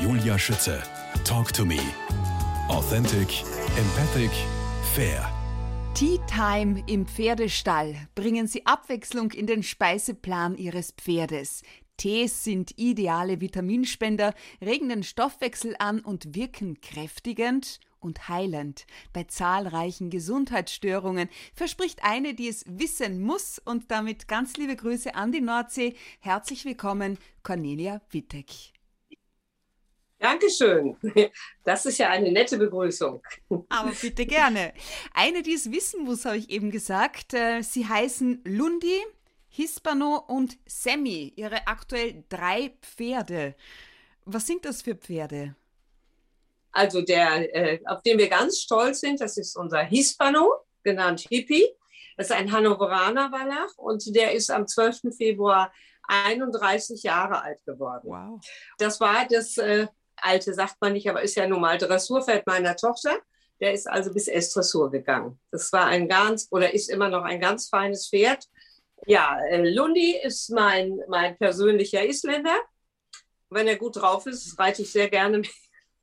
Julia Schütze. Talk to me. Authentic, empathic, fair. Tea Time im Pferdestall. Bringen Sie Abwechslung in den Speiseplan Ihres Pferdes. Tees sind ideale Vitaminspender, regen den Stoffwechsel an und wirken kräftigend und heilend bei zahlreichen Gesundheitsstörungen, verspricht eine, die es wissen muss. Und damit ganz liebe Grüße an die Nordsee. Herzlich willkommen, Cornelia Wittek. Dankeschön. Das ist ja eine nette Begrüßung. Aber bitte gerne. Eine, die es wissen muss, habe ich eben gesagt. Äh, sie heißen Lundi, Hispano und Sammy. Ihre aktuell drei Pferde. Was sind das für Pferde? Also der, äh, auf den wir ganz stolz sind, das ist unser Hispano, genannt Hippie. Das ist ein Hannoveraner Wallach und der ist am 12. Februar 31 Jahre alt geworden. Wow. Das war das äh, alte, sagt man nicht, aber ist ja nun mal Dressurpferd meiner Tochter. Der ist also bis S-Dressur gegangen. Das war ein ganz, oder ist immer noch ein ganz feines Pferd. Ja, äh, Lundi ist mein, mein persönlicher Isländer. Wenn er gut drauf ist, reite ich sehr gerne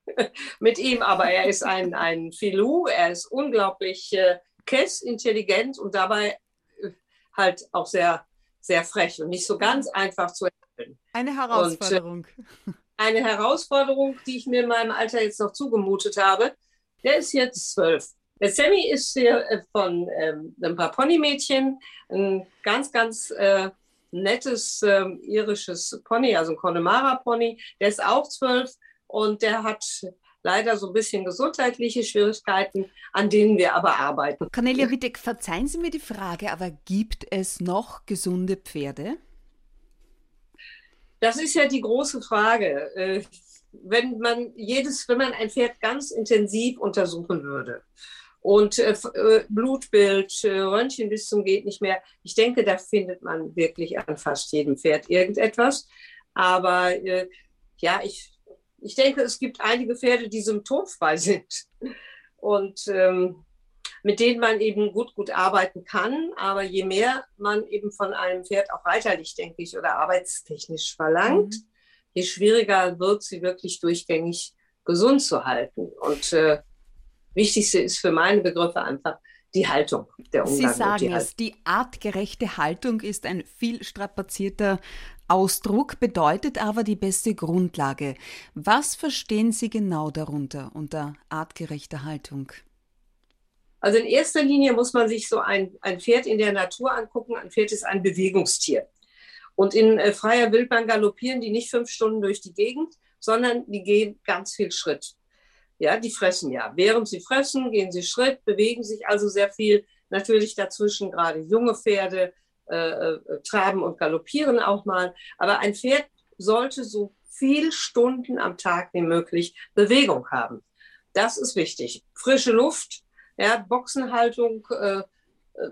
mit ihm, aber er ist ein, ein Filou, er ist unglaublich äh, kess, intelligent und dabei äh, halt auch sehr, sehr frech und nicht so ganz einfach zu handeln. Eine Herausforderung. Und, äh, eine Herausforderung, die ich mir in meinem Alter jetzt noch zugemutet habe. Der ist jetzt zwölf. Der Sammy ist hier äh, von ähm, ein paar Ponymädchen, ein ganz, ganz äh, nettes ähm, irisches Pony, also ein Connemara-Pony. Der ist auch zwölf und der hat leider so ein bisschen gesundheitliche Schwierigkeiten, an denen wir aber arbeiten. Cornelia Wittek, verzeihen Sie mir die Frage, aber gibt es noch gesunde Pferde? Das ist ja die große Frage. Äh, wenn man jedes, wenn man ein Pferd ganz intensiv untersuchen würde und äh, äh, Blutbild, Röntgen bis zum geht nicht mehr, ich denke, da findet man wirklich an fast jedem Pferd irgendetwas. Aber ja, ich ich denke, es gibt einige Pferde, die symptomfrei sind und ähm, mit denen man eben gut, gut arbeiten kann. Aber je mehr man eben von einem Pferd auch reiterlich, denke ich, oder arbeitstechnisch verlangt, mhm. je schwieriger wird sie wirklich durchgängig gesund zu halten. Und äh, wichtigste ist für meine Begriffe einfach, die Haltung, der Umgang. Sie sagen die es, die artgerechte Haltung ist ein viel strapazierter Ausdruck, bedeutet aber die beste Grundlage. Was verstehen Sie genau darunter unter artgerechter Haltung? Also in erster Linie muss man sich so ein, ein Pferd in der Natur angucken. Ein Pferd ist ein Bewegungstier. Und in äh, freier Wildbahn galoppieren die nicht fünf Stunden durch die Gegend, sondern die gehen ganz viel Schritt. Ja, die fressen ja. Während sie fressen, gehen sie Schritt, bewegen sich also sehr viel. Natürlich dazwischen gerade junge Pferde äh, äh, traben und galoppieren auch mal. Aber ein Pferd sollte so viel Stunden am Tag wie möglich Bewegung haben. Das ist wichtig. Frische Luft, ja, Boxenhaltung, äh, äh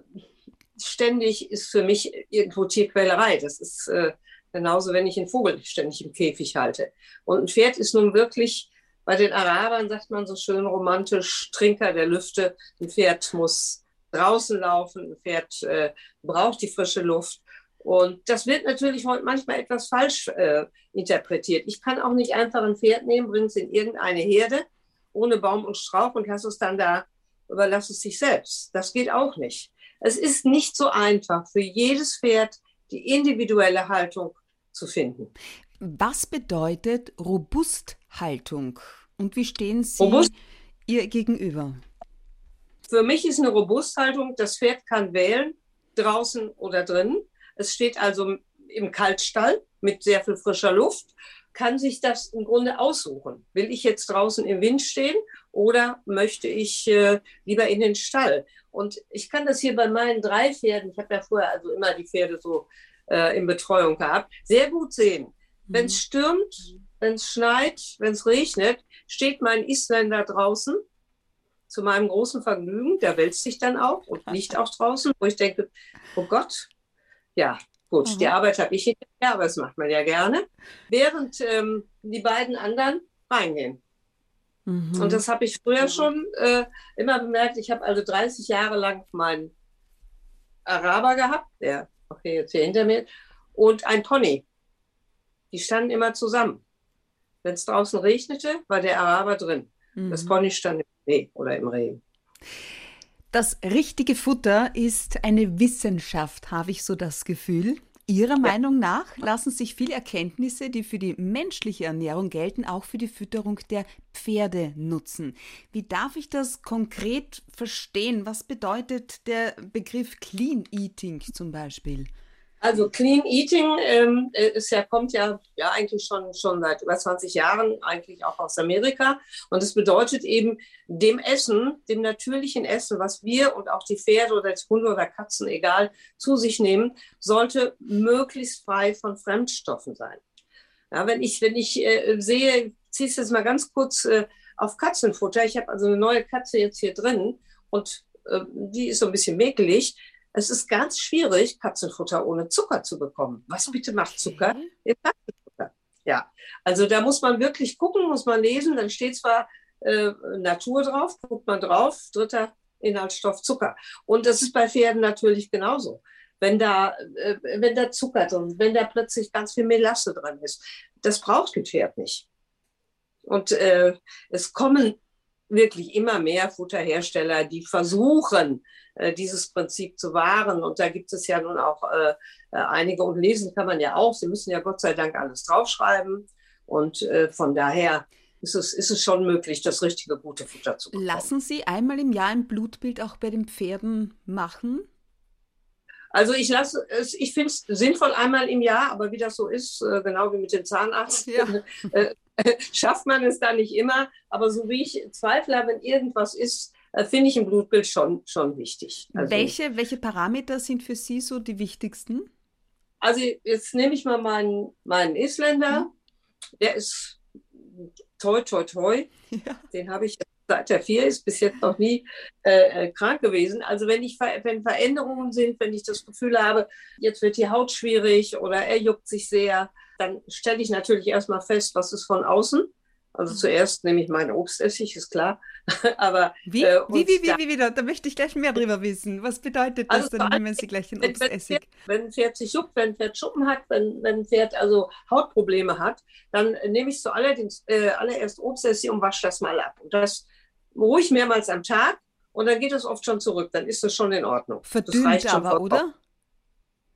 ständig ist für mich irgendwo Tierquälerei. Das ist äh, genauso, wenn ich einen Vogel ständig im Käfig halte. Und ein Pferd ist nun wirklich bei den Arabern sagt man so schön romantisch, Trinker der Lüfte. Ein Pferd muss draußen laufen, ein Pferd äh, braucht die frische Luft. Und das wird natürlich manchmal etwas falsch äh, interpretiert. Ich kann auch nicht einfach ein Pferd nehmen, bringe es in irgendeine Herde ohne Baum und Strauch und lass es dann da, überlass es sich selbst. Das geht auch nicht. Es ist nicht so einfach für jedes Pferd die individuelle Haltung zu finden. Was bedeutet Robusthaltung und wie stehen Sie Robust? ihr gegenüber? Für mich ist eine Robusthaltung, das Pferd kann wählen, draußen oder drinnen. Es steht also im Kaltstall mit sehr viel frischer Luft, kann sich das im Grunde aussuchen. Will ich jetzt draußen im Wind stehen oder möchte ich äh, lieber in den Stall? Und ich kann das hier bei meinen drei Pferden, ich habe ja vorher also immer die Pferde so äh, in Betreuung gehabt, sehr gut sehen. Wenn es mhm. stürmt, wenn es schneit, wenn es regnet, steht mein Isländer draußen zu meinem großen Vergnügen. Der wälzt sich dann auch und liegt auch draußen, wo ich denke, oh Gott, ja, gut, mhm. die Arbeit habe ich hinterher, aber das macht man ja gerne. Während ähm, die beiden anderen reingehen. Mhm. Und das habe ich früher schon äh, immer bemerkt. Ich habe also 30 Jahre lang meinen Araber gehabt, der okay, jetzt hier hinter mir, und ein Pony. Die standen immer zusammen. Wenn es draußen regnete, war der Araber drin. Mhm. Das Pony stand im Schnee oder im Regen. Das richtige Futter ist eine Wissenschaft, habe ich so das Gefühl. Ihrer ja. Meinung nach lassen sich viele Erkenntnisse, die für die menschliche Ernährung gelten, auch für die Fütterung der Pferde nutzen. Wie darf ich das konkret verstehen? Was bedeutet der Begriff Clean Eating zum Beispiel? Also Clean Eating ähm, ist ja, kommt ja, ja eigentlich schon, schon seit über 20 Jahren eigentlich auch aus Amerika. Und es bedeutet eben dem Essen, dem natürlichen Essen, was wir und auch die Pferde oder die Hunde oder Katzen, egal, zu sich nehmen, sollte möglichst frei von Fremdstoffen sein. Ja, wenn ich, wenn ich äh, sehe, ziehe es jetzt mal ganz kurz äh, auf Katzenfutter. Ich habe also eine neue Katze jetzt hier drin und äh, die ist so ein bisschen mäkelig es ist ganz schwierig, Katzenfutter ohne Zucker zu bekommen. Was bitte macht Zucker? Okay. Katzenfutter. Ja, also da muss man wirklich gucken, muss man lesen. Dann steht zwar äh, Natur drauf, guckt man drauf, dritter Inhaltsstoff Zucker. Und das ist bei Pferden natürlich genauso. Wenn da, äh, wenn da Zucker drin, wenn da plötzlich ganz viel Melasse drin ist, das braucht ein Pferd nicht. Und äh, es kommen wirklich immer mehr Futterhersteller, die versuchen, äh, dieses Prinzip zu wahren. Und da gibt es ja nun auch äh, äh, einige und lesen kann man ja auch. Sie müssen ja Gott sei Dank alles draufschreiben. Und von daher ist es, ist es schon möglich, das richtige gute Futter zu bekommen. Lassen Sie einmal im Jahr ein Blutbild auch bei den Pferden machen? Also ich lasse es, ich finde es sinnvoll einmal im Jahr, aber wie das so ist, genau wie mit dem Zahnarzt, ja. schafft man es da nicht immer. Aber so wie ich zweifle, wenn irgendwas ist, äh, finde ich ein Blutbild schon, schon wichtig. Also, welche, welche Parameter sind für Sie so die wichtigsten? Also jetzt nehme ich mal meinen, meinen Isländer. Mhm. Der ist toi, toi, toi. Ja. Den habe ich seit er vier ist bis jetzt noch nie äh, äh krank gewesen. Also wenn ich wenn Veränderungen sind, wenn ich das Gefühl habe, jetzt wird die Haut schwierig oder er juckt sich sehr, dann stelle ich natürlich erstmal fest, was ist von außen. Also mhm. zuerst nehme ich meinen Obstessig, ist klar. Aber wie? Äh, wie, wie, wie, wie, wieder? Da möchte ich gleich mehr drüber wissen. Was bedeutet das also, dann, nehmen Sie gleich den Obstessig? Wenn, ein Pferd sich juckt, wenn ein Pferd Schuppen hat, wenn, wenn ein Pferd also Hautprobleme hat, dann nehme ich zuallererst äh, allererst Obstessig und wasche das mal ab. Und das ruhig mehrmals am Tag und dann geht es oft schon zurück. Dann ist das schon in Ordnung. Verdünnt aber, oder?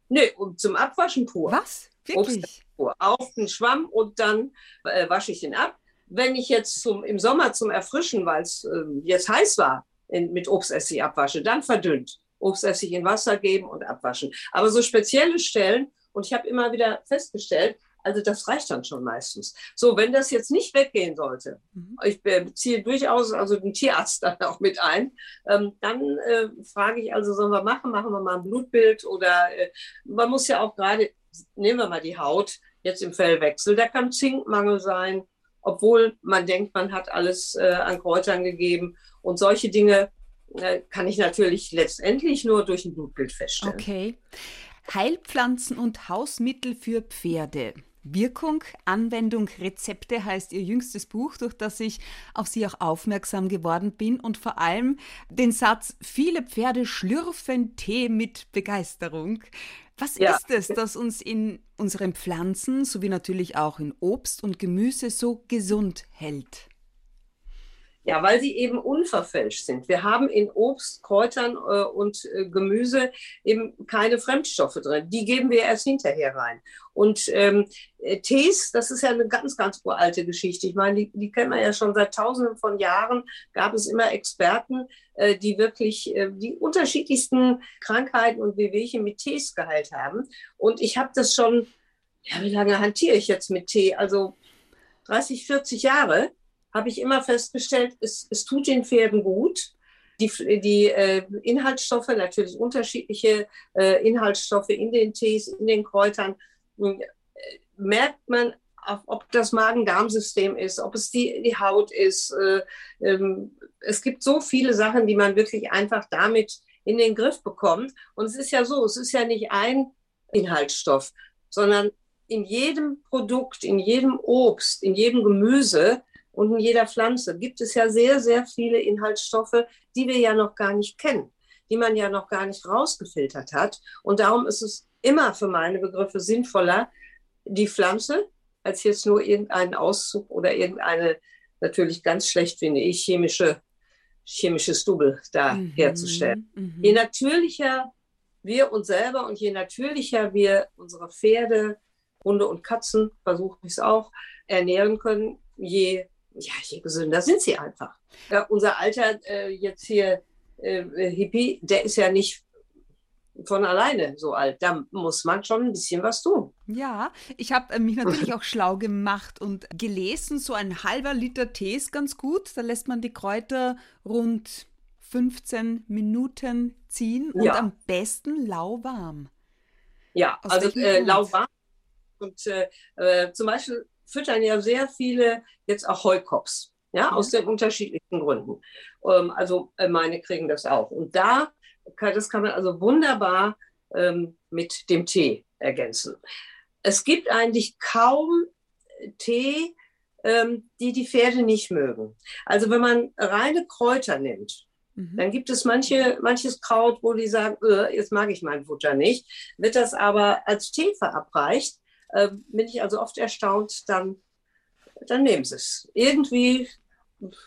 Nee, zum Abwaschen pur. Was? Wirklich? Auf den Schwamm und dann äh, wasche ich ihn ab wenn ich jetzt zum, im Sommer zum Erfrischen, weil es äh, jetzt heiß war, in, mit Obstessig abwasche, dann verdünnt. Obstessig in Wasser geben und abwaschen. Aber so spezielle Stellen, und ich habe immer wieder festgestellt, also das reicht dann schon meistens. So, wenn das jetzt nicht weggehen sollte, mhm. ich beziehe durchaus also den Tierarzt dann auch mit ein, ähm, dann äh, frage ich also, sollen wir machen, machen wir mal ein Blutbild oder äh, man muss ja auch gerade, nehmen wir mal die Haut, jetzt im Fellwechsel, da kann Zinkmangel sein, obwohl man denkt, man hat alles äh, an Kräutern gegeben. Und solche Dinge äh, kann ich natürlich letztendlich nur durch ein Blutbild feststellen. Okay. Heilpflanzen und Hausmittel für Pferde. Wirkung, Anwendung, Rezepte heißt Ihr jüngstes Buch, durch das ich auf Sie auch aufmerksam geworden bin und vor allem den Satz, viele Pferde schlürfen Tee mit Begeisterung. Was ja. ist es, das uns in unseren Pflanzen sowie natürlich auch in Obst und Gemüse so gesund hält? Ja, weil sie eben unverfälscht sind. Wir haben in Obst, Kräutern äh, und äh, Gemüse eben keine Fremdstoffe drin. Die geben wir erst hinterher rein. Und ähm, äh, Tees, das ist ja eine ganz, ganz uralte Geschichte. Ich meine, die, die kennen wir ja schon seit Tausenden von Jahren. Gab es immer Experten, äh, die wirklich äh, die unterschiedlichsten Krankheiten und Wehwehchen mit Tees geheilt haben. Und ich habe das schon, ja, wie lange hantiere ich jetzt mit Tee? Also 30, 40 Jahre habe ich immer festgestellt, es, es tut den Pferden gut. Die, die äh, Inhaltsstoffe, natürlich unterschiedliche äh, Inhaltsstoffe in den Tees, in den Kräutern, äh, merkt man, ob das Magen-Darm-System ist, ob es die, die Haut ist. Äh, ähm, es gibt so viele Sachen, die man wirklich einfach damit in den Griff bekommt. Und es ist ja so, es ist ja nicht ein Inhaltsstoff, sondern in jedem Produkt, in jedem Obst, in jedem Gemüse und in jeder Pflanze gibt es ja sehr, sehr viele Inhaltsstoffe, die wir ja noch gar nicht kennen, die man ja noch gar nicht rausgefiltert hat. Und darum ist es immer für meine Begriffe sinnvoller, die Pflanze als jetzt nur irgendeinen Auszug oder irgendeine, natürlich ganz schlecht finde ich, chemische, chemisches Double da mhm. herzustellen. Mhm. Je natürlicher wir uns selber und je natürlicher wir unsere Pferde, Hunde und Katzen, versuche ich es auch, ernähren können, je, ja, je gesünder sind sie einfach. Ja, unser Alter äh, jetzt hier, äh, Hippie, der ist ja nicht von alleine so alt. Da muss man schon ein bisschen was tun. Ja, ich habe äh, mich natürlich auch schlau gemacht und gelesen, so ein halber Liter Tee ist ganz gut. Da lässt man die Kräuter rund 15 Minuten ziehen und ja. am besten lauwarm. Ja, Aus also äh, lauwarm. Und äh, äh, zum Beispiel füttern ja sehr viele jetzt auch Heukops, ja, aus den unterschiedlichsten Gründen. Ähm, also äh, meine kriegen das auch. Und da, kann, das kann man also wunderbar ähm, mit dem Tee ergänzen. Es gibt eigentlich kaum Tee, ähm, die die Pferde nicht mögen. Also wenn man reine Kräuter nimmt, Mhm. Dann gibt es manche, manches Kraut, wo die sagen, äh, jetzt mag ich mein Futter nicht. Wird das aber als Tee verabreicht, äh, bin ich also oft erstaunt, dann, dann nehmen sie es. Irgendwie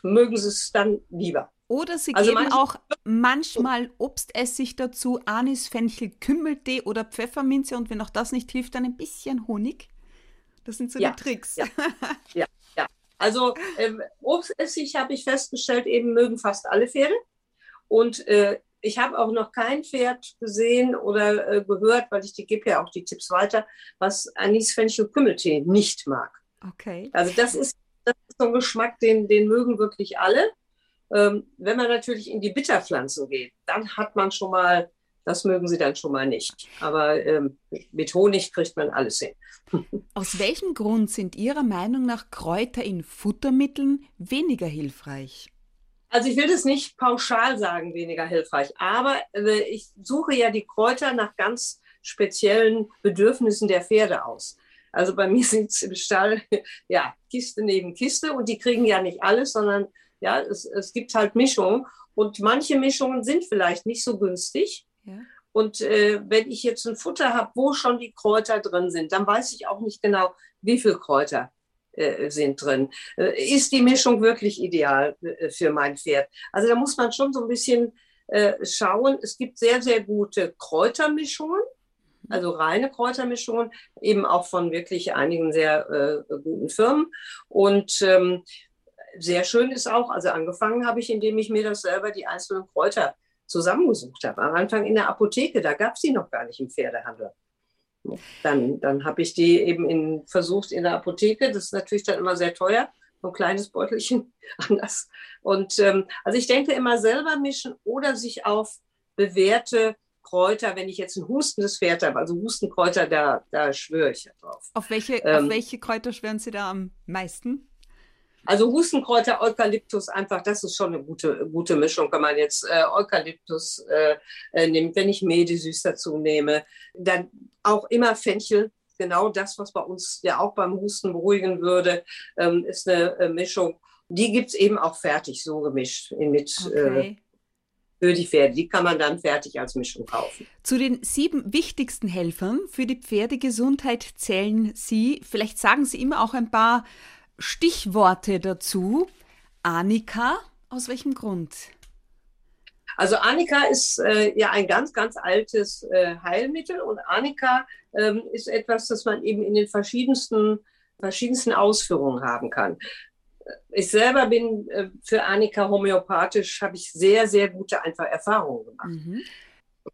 mögen sie es dann lieber. Oder sie also geben auch manchmal Obstessig dazu, Anis, Fenchel, Kümmeltee oder Pfefferminze und wenn auch das nicht hilft, dann ein bisschen Honig. Das sind so ja, die Tricks. Ja, ja, ja. Also ähm, Obstessig habe ich festgestellt, eben mögen fast alle Pferde. Und äh, ich habe auch noch kein Pferd gesehen oder äh, gehört, weil ich die gebe ja auch die Tipps weiter, was Anis, Fenchel, Kümmeltee nicht mag. Okay. Also das ist, das ist so ein Geschmack, den, den mögen wirklich alle. Ähm, wenn man natürlich in die Bitterpflanzen geht, dann hat man schon mal, das mögen sie dann schon mal nicht. Aber ähm, mit Honig kriegt man alles hin. Aus welchem Grund sind Ihrer Meinung nach Kräuter in Futtermitteln weniger hilfreich? Also ich will das nicht pauschal sagen, weniger hilfreich, aber äh, ich suche ja die Kräuter nach ganz speziellen Bedürfnissen der Pferde aus. Also bei mir sind es im Stall ja Kiste neben Kiste und die kriegen ja nicht alles, sondern ja, es, es gibt halt Mischungen und manche Mischungen sind vielleicht nicht so günstig. Ja. Und äh, wenn ich jetzt ein Futter habe, wo schon die Kräuter drin sind, dann weiß ich auch nicht genau, wie viel Kräuter sind drin. Äh, ist die Mischung wirklich ideal äh, für mein Pferd? Also da muss man schon so ein bisschen schauen. Es gibt sehr, sehr gute Kräutermischungen, also reine Kräutermischungen, eben auch von wirklich einigen sehr äh, guten Firmen. Und ähm, sehr schön ist auch, also angefangen habe ich, indem ich mir das selber die einzelnen Kräuter zusammengesucht habe. Am Anfang in der Apotheke, da gab es die noch gar nicht im Pferdehandel. Dann, dann habe ich die eben in, versucht in der Apotheke. Das ist natürlich dann immer sehr teuer. So ein kleines Beutelchen anders. Und ähm, also ich denke immer selber mischen oder sich auf bewährte Kräuter, wenn ich jetzt ein hustendes Pferd habe, also Hustenkräuter, da, da schwöre ich ja drauf. Auf welche, ähm, auf welche Kräuter schwören Sie da am meisten? Also Hustenkräuter, Eukalyptus, einfach, das ist schon eine gute, gute Mischung, wenn man jetzt äh, Eukalyptus äh, äh, nimmt. Wenn ich Medisüß dazu nehme, dann auch immer Fenchel, genau das, was bei uns ja auch beim Husten beruhigen würde, ähm, ist eine äh, Mischung. Die gibt es eben auch fertig, so gemischt mit. Äh, okay. für die Pferde. Die kann man dann fertig als Mischung kaufen. Zu den sieben wichtigsten Helfern für die Pferdegesundheit zählen Sie. Vielleicht sagen Sie immer auch ein paar Stichworte dazu. Annika, aus welchem Grund? Also Annika ist äh, ja ein ganz, ganz altes äh, Heilmittel und Annika ähm, ist etwas, das man eben in den verschiedensten, verschiedensten Ausführungen haben kann. Ich selber bin äh, für Annika homöopathisch, habe ich sehr, sehr gute einfach Erfahrungen gemacht. Mhm.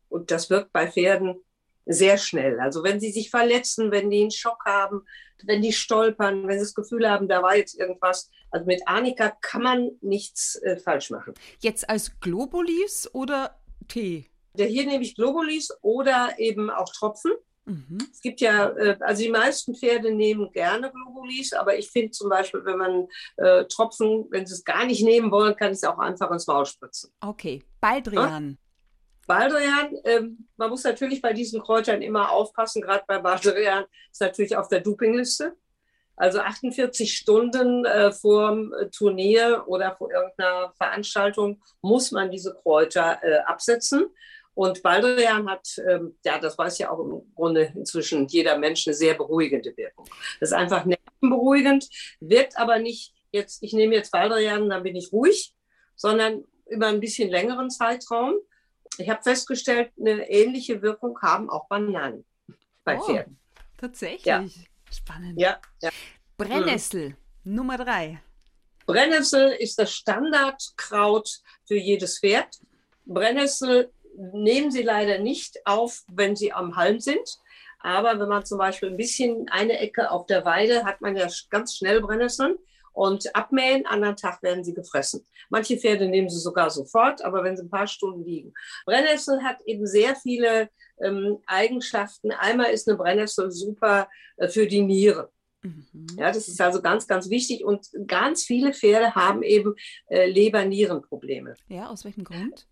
Und das wirkt bei Pferden sehr schnell. Also wenn sie sich verletzen, wenn die einen Schock haben, wenn die stolpern, wenn sie das Gefühl haben, da war jetzt irgendwas. Also mit Arnika kann man nichts äh, falsch machen. Jetzt als Globulis oder Tee? Der hier nehme ich Globulis oder eben auch Tropfen. Mhm. Es gibt ja, äh, also die meisten Pferde nehmen gerne Globulis, aber ich finde zum Beispiel, wenn man äh, Tropfen, wenn sie es gar nicht nehmen wollen, kann ich es auch einfach ins Maul spritzen. Okay, Baldrian. Baldrian, ähm, man muss natürlich bei diesen Kräutern immer aufpassen, gerade bei Baldrian ist natürlich auf der Dopingliste. Also 48 Stunden äh, vor dem Turnier oder vor irgendeiner Veranstaltung muss man diese Kräuter äh, absetzen. Und Baldrian hat, ähm, ja, das weiß ja auch im Grunde inzwischen jeder Mensch, eine sehr beruhigende Wirkung. Das ist einfach beruhigend, wirkt aber nicht jetzt, ich nehme jetzt Baldrian, dann bin ich ruhig, sondern über ein bisschen längeren Zeitraum. Ich habe festgestellt, eine ähnliche Wirkung haben auch Bananen bei oh, Pferden. Tatsächlich. Ja. Spannend. Ja, ja. Brennnessel, mhm. Nummer drei. Brennnessel ist das Standardkraut für jedes Pferd. Brennnessel nehmen Sie leider nicht auf, wenn Sie am Halm sind. Aber wenn man zum Beispiel ein bisschen eine Ecke auf der Weide hat man ja ganz schnell Brennnesseln und abmähen, anderen Tag werden sie gefressen. Manche Pferde nehmen sie sogar sofort, aber wenn sie ein paar Stunden liegen. Brennnessel hat eben sehr viele ähm, Eigenschaften. Einmal ist eine Brennnessel super äh, für die Niere. Mhm. Ja, das ist also ganz, ganz wichtig. Und ganz viele Pferde haben eben äh, Leber-Nieren-Probleme. Ja, aus welchem Grund?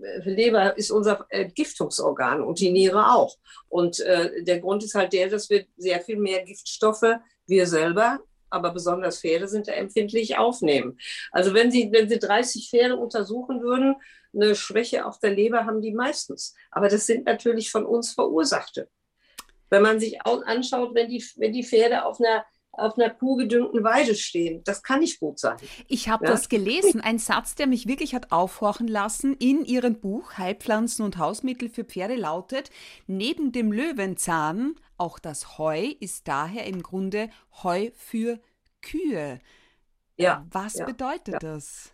Äh, Leber ist unser Giftungsorgan und die Niere auch. Und äh, der Grund ist halt der, dass wir sehr viel mehr Giftstoffe, wir selber, aber besonders Pferde sind da empfindlich aufnehmen. Also wenn Sie, wenn Sie 30 Pferde untersuchen würden, eine Schwäche auf der Leber haben die meistens. Aber das sind natürlich von uns verursachte. Wenn man sich anschaut, wenn die, wenn die Pferde auf einer auf einer kuhgedüngten Weide stehen. Das kann nicht gut sein. Ich habe ja? das gelesen, ein Satz, der mich wirklich hat aufhorchen lassen. In Ihrem Buch Heilpflanzen und Hausmittel für Pferde lautet, neben dem Löwenzahn, auch das Heu ist daher im Grunde Heu für Kühe. Ja. Was ja, bedeutet ja. das?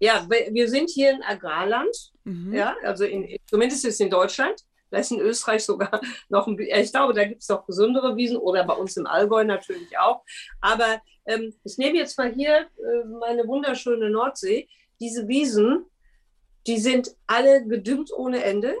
Ja, wir sind hier in Agrarland, mhm. ja, also in, zumindest ist in Deutschland. Vielleicht in Österreich sogar noch ein bisschen, ich glaube, da gibt es noch gesündere Wiesen oder bei uns im Allgäu natürlich auch. Aber ähm, ich nehme jetzt mal hier äh, meine wunderschöne Nordsee. Diese Wiesen, die sind alle gedüngt ohne Ende,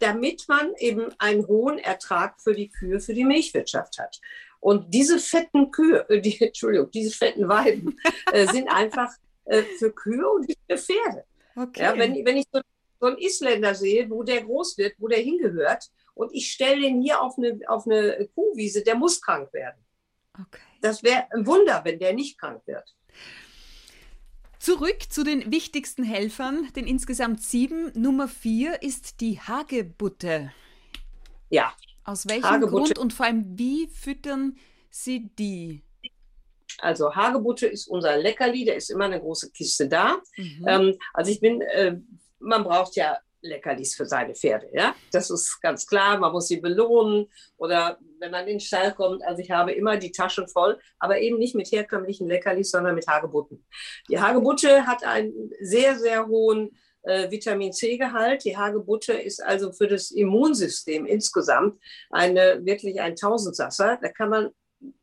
damit man eben einen hohen Ertrag für die Kühe, für die Milchwirtschaft hat. Und diese fetten Kühe, äh, die, Entschuldigung, diese fetten Weiden äh, sind einfach äh, für Kühe und für Pferde. Okay. Ja, wenn, wenn ich so, so, einen Isländer sehe, wo der groß wird, wo der hingehört, und ich stelle den hier auf eine, auf eine Kuhwiese, der muss krank werden. Okay. Das wäre ein Wunder, wenn der nicht krank wird. Zurück zu den wichtigsten Helfern, den insgesamt sieben. Nummer vier ist die Hagebutte. Ja. Aus welchem Hagebutte. Grund und vor allem wie füttern Sie die? Also Hagebutte ist unser Leckerli, der ist immer eine große Kiste da. Mhm. Ähm, also ich bin, äh, man braucht ja Leckerlis für seine Pferde, ja. Das ist ganz klar, man muss sie belohnen oder wenn man in den Stall kommt, also ich habe immer die Taschen voll, aber eben nicht mit herkömmlichen Leckerlis, sondern mit Hagebutten. Die Hagebutte hat einen sehr, sehr hohen äh, Vitamin C-Gehalt. Die Hagebutte ist also für das Immunsystem insgesamt eine, wirklich ein Tausendsasser. Da kann man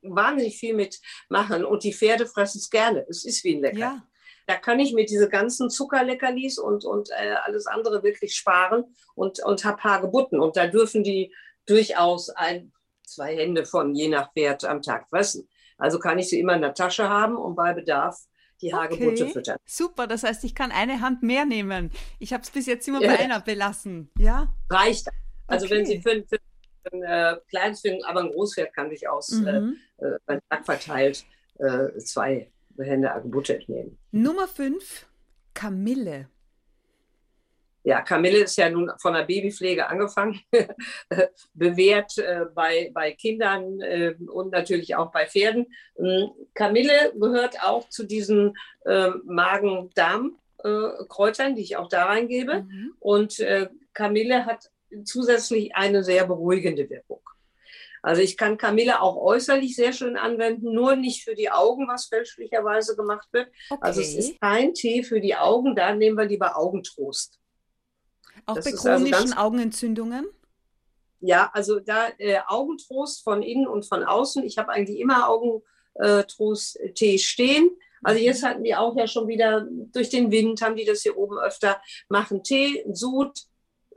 wahnsinnig viel mitmachen und die Pferde fressen es gerne. Es ist wie ein Lecker. Ja. Da kann ich mir diese ganzen Zuckerleckerlis und, und äh, alles andere wirklich sparen und, und habe Hagebutten. Und da dürfen die durchaus ein, zwei Hände von je nach Pferd am Tag fressen. Also kann ich sie immer in der Tasche haben und bei Bedarf die Hagebutte okay. füttern. Super, das heißt, ich kann eine Hand mehr nehmen. Ich habe es bis jetzt immer bei einer belassen. Ja? Reicht. Also okay. wenn Sie für, für ein äh, kleines, für, aber ein Großpferd kann durchaus äh, mhm. äh, beim Tag verteilt äh, zwei Hände Hagebutte entnehmen. Nummer 5, Kamille. Ja, Kamille ist ja nun von der Babypflege angefangen, bewährt äh, bei, bei Kindern äh, und natürlich auch bei Pferden. Ähm, Kamille gehört auch zu diesen äh, Magen-Darm-Kräutern, die ich auch da reingebe. Mhm. Und äh, Kamille hat zusätzlich eine sehr beruhigende Wirkung. Also ich kann Kamille auch äußerlich sehr schön anwenden, nur nicht für die Augen, was fälschlicherweise gemacht wird. Okay. Also es ist kein Tee für die Augen, da nehmen wir lieber Augentrost. Auch das bei chronischen also Augenentzündungen? Ja, also da äh, Augentrost von innen und von außen. Ich habe eigentlich immer Augentrost-Tee stehen. Also jetzt hatten die auch ja schon wieder durch den Wind, haben die das hier oben öfter, machen Tee, Sud,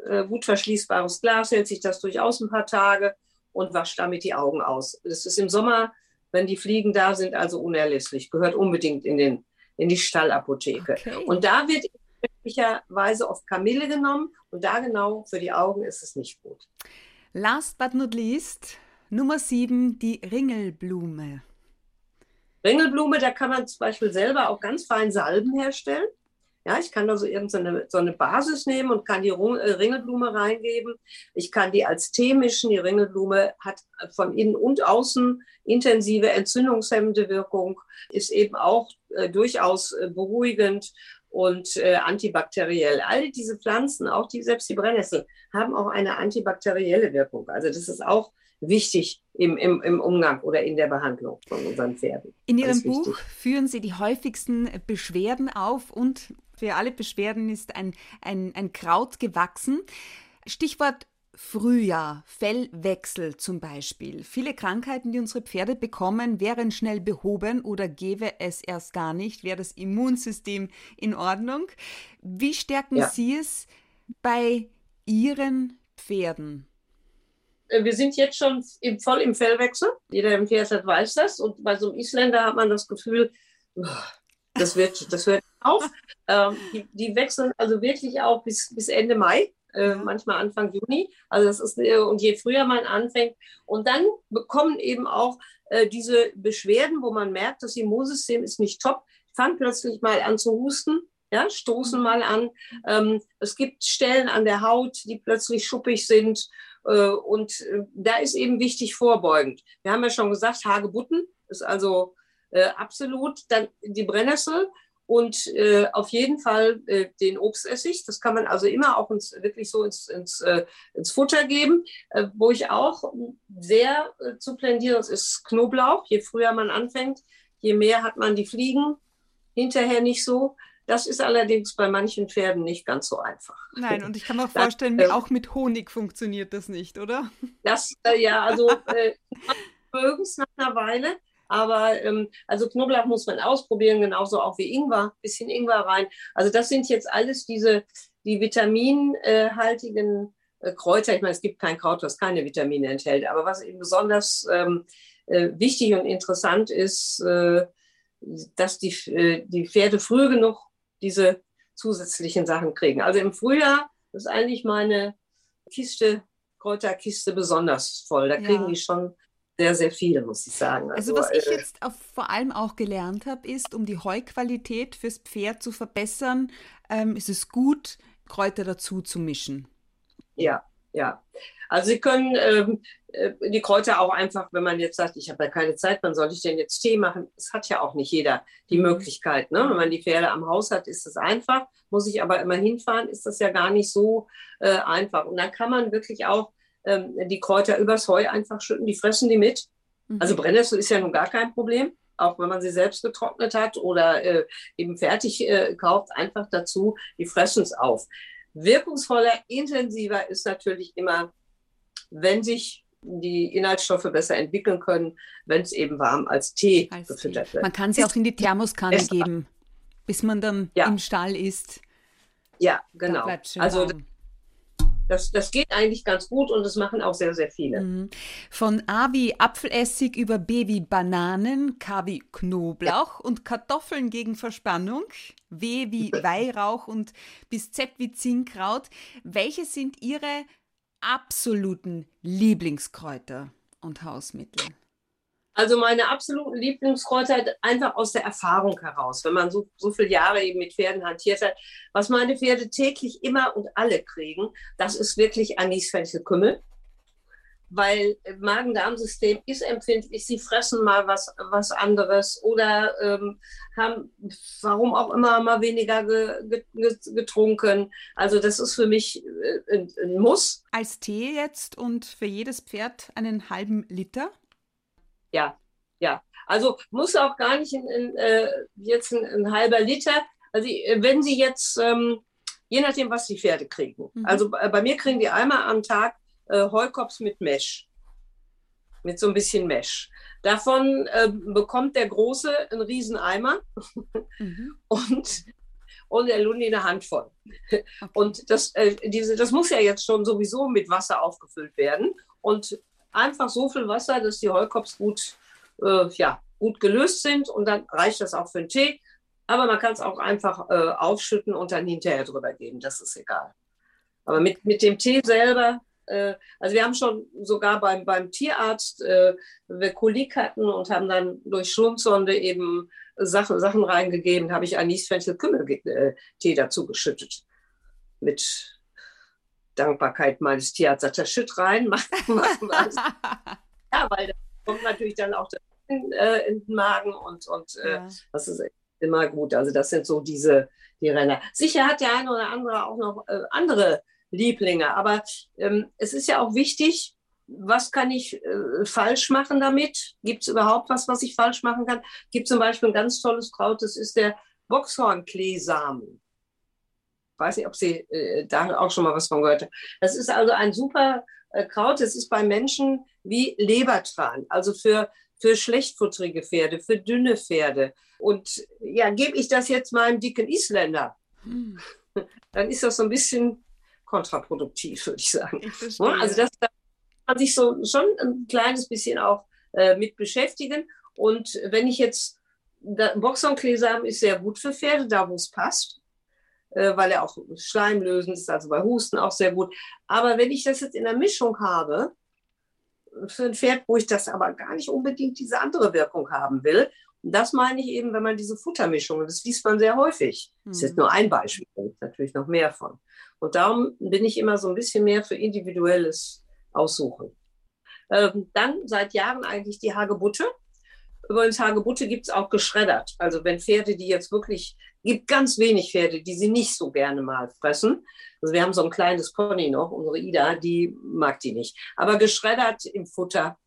äh, gut verschließbares Glas, hält sich das durchaus ein paar Tage und wascht damit die Augen aus. Das ist im Sommer, wenn die Fliegen da sind, also unerlässlich. Gehört unbedingt in, den, in die Stallapotheke. Okay. Und da wird möglicherweise oft Kamille genommen und da genau für die Augen ist es nicht gut. Last but not least, Nummer sieben, die Ringelblume. Ringelblume, da kann man zum Beispiel selber auch ganz fein Salben herstellen. Ja, ich kann also irgendeine so eine Basis nehmen und kann die äh, Ringelblume reingeben. Ich kann die als Tee mischen. Die Ringelblume hat von innen und außen intensive entzündungshemmende Wirkung, ist eben auch äh, durchaus äh, beruhigend und äh, antibakteriell. Alle diese Pflanzen, auch die, selbst die Brennnessel, haben auch eine antibakterielle Wirkung. Also das ist auch wichtig im, im, im Umgang oder in der Behandlung von unseren Pferden. In Ihrem Buch führen Sie die häufigsten Beschwerden auf und für alle Beschwerden ist ein, ein, ein Kraut gewachsen. Stichwort Frühjahr, Fellwechsel zum Beispiel. Viele Krankheiten, die unsere Pferde bekommen, wären schnell behoben oder gäbe es erst gar nicht, wäre das Immunsystem in Ordnung. Wie stärken ja. Sie es bei Ihren Pferden? Äh, wir sind jetzt schon im, voll im Fellwechsel. Jeder, der ein Pferd weiß das. Und bei so einem Isländer hat man das Gefühl, das wird, das hört auf. Ähm, die, die, wechseln also wirklich auch bis, bis Ende Mai, äh, manchmal Anfang Juni. Also das ist, äh, und je früher man anfängt. Und dann bekommen eben auch äh, diese Beschwerden, wo man merkt, das Immunsystem ist nicht top, fangen plötzlich mal an zu husten. Ja, stoßen mal an. Ähm, es gibt Stellen an der Haut, die plötzlich schuppig sind. Äh, und äh, da ist eben wichtig vorbeugend. Wir haben ja schon gesagt, Hagebutten ist also absolut. Dann die Brennnessel und äh, auf jeden Fall äh, den Obstessig. Das kann man also immer auch ins, wirklich so ins, ins, äh, ins Futter geben. Äh, wo ich auch sehr äh, zu plädiere, das ist Knoblauch. Je früher man anfängt, je mehr hat man die Fliegen. Hinterher nicht so. Das ist allerdings bei manchen Pferden nicht ganz so einfach. Nein, und ich kann mir auch vorstellen, das, äh, auch mit Honig funktioniert das nicht, oder? Das, ja, also äh, mögen es nach einer Weile. Aber ähm, also Knoblauch muss man ausprobieren, genauso auch wie Ingwer, bisschen Ingwer rein. Also das sind jetzt alles diese die vitaminhaltigen äh, Kräuter. Ich meine, es gibt kein Kraut, was keine Vitamine enthält. Aber was eben besonders ähm, äh, wichtig und interessant ist, äh, dass die, äh, die Pferde früh genug diese zusätzlichen Sachen kriegen. Also im Frühjahr ist eigentlich meine Kiste, Kräuterkiste besonders voll. Da kriegen ja. die schon sehr, sehr viele, muss ich sagen. Also, also was ich äh, jetzt auf, vor allem auch gelernt habe, ist, um die Heuqualität fürs Pferd zu verbessern, ähm, ist es gut, Kräuter dazu zu mischen. Ja, ja. Also Sie können ähm, äh, die Kräuter auch einfach, wenn man jetzt sagt, ich habe ja keine Zeit, wann soll ich denn jetzt Tee machen? Es hat ja auch nicht jeder die mhm. Möglichkeit. Ne? Wenn man die Pferde am Haus hat, ist es einfach. Muss ich aber immer hinfahren, ist das ja gar nicht so äh, einfach. Und dann kann man wirklich auch ähm, die Kräuter übers Heu einfach schütten, die fressen die mit. Mhm. Also Brennnessel ist ja nun gar kein Problem, auch wenn man sie selbst getrocknet hat oder äh, eben fertig äh, kauft, einfach dazu, die fressen es auf. Wirkungsvoller, intensiver ist natürlich immer, wenn sich die Inhaltsstoffe besser entwickeln können, wenn es eben warm als Tee als gefüttert Tee. wird. Man kann sie auch in die Thermoskanne geben, bis man dann ja. im Stall ist. Ja, genau. Also warm. Das, das geht eigentlich ganz gut und das machen auch sehr, sehr viele. Mhm. Von A wie Apfelessig über B wie Bananen, K wie Knoblauch ja. und Kartoffeln gegen Verspannung, W wie Weihrauch und bis Z wie Zinkkraut. Welche sind Ihre absoluten Lieblingskräuter und Hausmittel? Also meine absoluten Lieblingskräuter einfach aus der Erfahrung heraus, wenn man so, so viele Jahre eben mit Pferden hantiert hat. Was meine Pferde täglich immer und alle kriegen, das ist wirklich Anisfenchel-Kümmel. Weil Magen-Darm-System ist empfindlich, sie fressen mal was, was anderes oder ähm, haben, warum auch immer, mal weniger ge, ge, getrunken. Also das ist für mich äh, ein, ein Muss. Als Tee jetzt und für jedes Pferd einen halben Liter? Ja, ja. Also muss auch gar nicht in, in, äh, jetzt ein, ein, halber Liter. Also äh, wenn Sie jetzt, ähm, je nachdem, was die Pferde kriegen. Mhm. Also äh, bei mir kriegen die einmal am Tag äh, Heukops mit Mesh. Mit so ein bisschen Mesh. Davon äh, bekommt der Große einen riesen Eimer mhm. und, und der Lundi eine Handvoll. Okay. Und das, äh, diese, das muss ja jetzt schon sowieso mit Wasser aufgefüllt werden. Und einfach so viel Wasser, dass die Heukops gut, äh, ja, gut gelöst sind und dann reicht das auch für einen Tee. Aber man kann es auch einfach äh, aufschütten und dann hinterher drüber geben, das ist egal. Aber mit, mit dem Tee selber äh, also wir haben schon sogar beim, beim Tierarzt, äh, wir Kolik hatten und haben dann durch Schlundsonde eben Sachen, Sachen reingegeben, habe ich Anis, Fenchel, Kümmeltee dazu geschüttet. Mit Dankbarkeit meines Tierarztes. Sagt er, schütt rein, mach, mach was. ja, weil da kommt natürlich dann auch der äh, in den Magen und, und äh, ja. das ist immer gut. Also das sind so diese die Renner. Sicher hat der eine oder andere auch noch äh, andere Lieblinge, aber ähm, es ist ja auch wichtig, was kann ich äh, falsch machen damit? Gibt es überhaupt was, was ich falsch machen kann? Gibt zum Beispiel ein ganz tolles Kraut, das ist der Boxhornkleesamen. Weiß nicht, ob Sie äh, da auch schon mal was von gehört haben. Das ist also ein super äh, Kraut. Das ist bei Menschen wie Lebertran, also für, für schlechtfutterige Pferde, für dünne Pferde. Und ja, gebe ich das jetzt meinem dicken Isländer, hm. dann ist das so ein bisschen kontraproduktiv, würde ich sagen. Ich also das da kann man sich so schon ein kleines bisschen auch äh, mit beschäftigen. Und wenn ich jetzt, Boxhornkleesamen ist sehr gut für Pferde, da wo es passt, weil er auch schleimlösend ist, also bei Husten auch sehr gut. Aber wenn ich das jetzt in der Mischung habe, für ein Pferd, wo ich das aber gar nicht unbedingt diese andere Wirkung haben will. Und das meine ich eben, wenn man diese Futtermischungen, das liest man sehr häufig. Das ist jetzt mhm. nur ein Beispiel, da gibt natürlich noch mehr von. Und darum bin ich immer so ein bisschen mehr für individuelles Aussuchen. Ähm, dann seit Jahren eigentlich die Hagebutte. Übrigens, Hagebutte gibt es auch geschreddert. Also wenn Pferde, die jetzt wirklich, gibt ganz wenig Pferde, die sie nicht so gerne mal fressen. Also wir haben so ein kleines Pony noch, unsere Ida, die mag die nicht. Aber geschreddert im Futter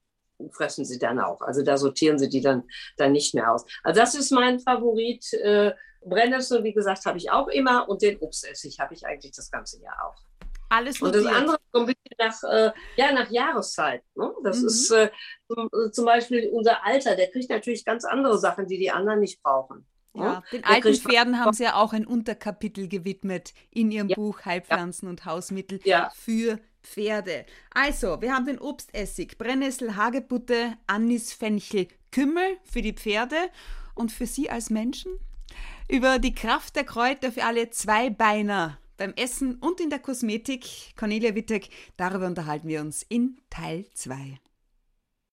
fressen sie dann auch. Also da sortieren sie die dann, dann nicht mehr aus. Also das ist mein Favorit. Äh, Brennnessel, wie gesagt, habe ich auch immer und den Obstessig habe ich eigentlich das ganze Jahr auch. Alles Und das andere so ein bisschen nach, äh, ja, nach Jahreszeit. Ne? Das mhm. ist äh, zum, zum, Beispiel unser Alter, der kriegt natürlich ganz andere Sachen, die die anderen nicht brauchen. Ja, ja. den alten Pferden haben Sie ja auch ein Unterkapitel gewidmet in Ihrem ja. Buch Heilpflanzen ja. und Hausmittel für Pferde. Also, wir haben den Obstessig, Brennnessel, Hagebutte, Anis, Fenchel, Kümmel für die Pferde und für Sie als Menschen über die Kraft der Kräuter für alle Zweibeiner beim Essen und in der Kosmetik. Cornelia Wittek, darüber unterhalten wir uns in Teil 2.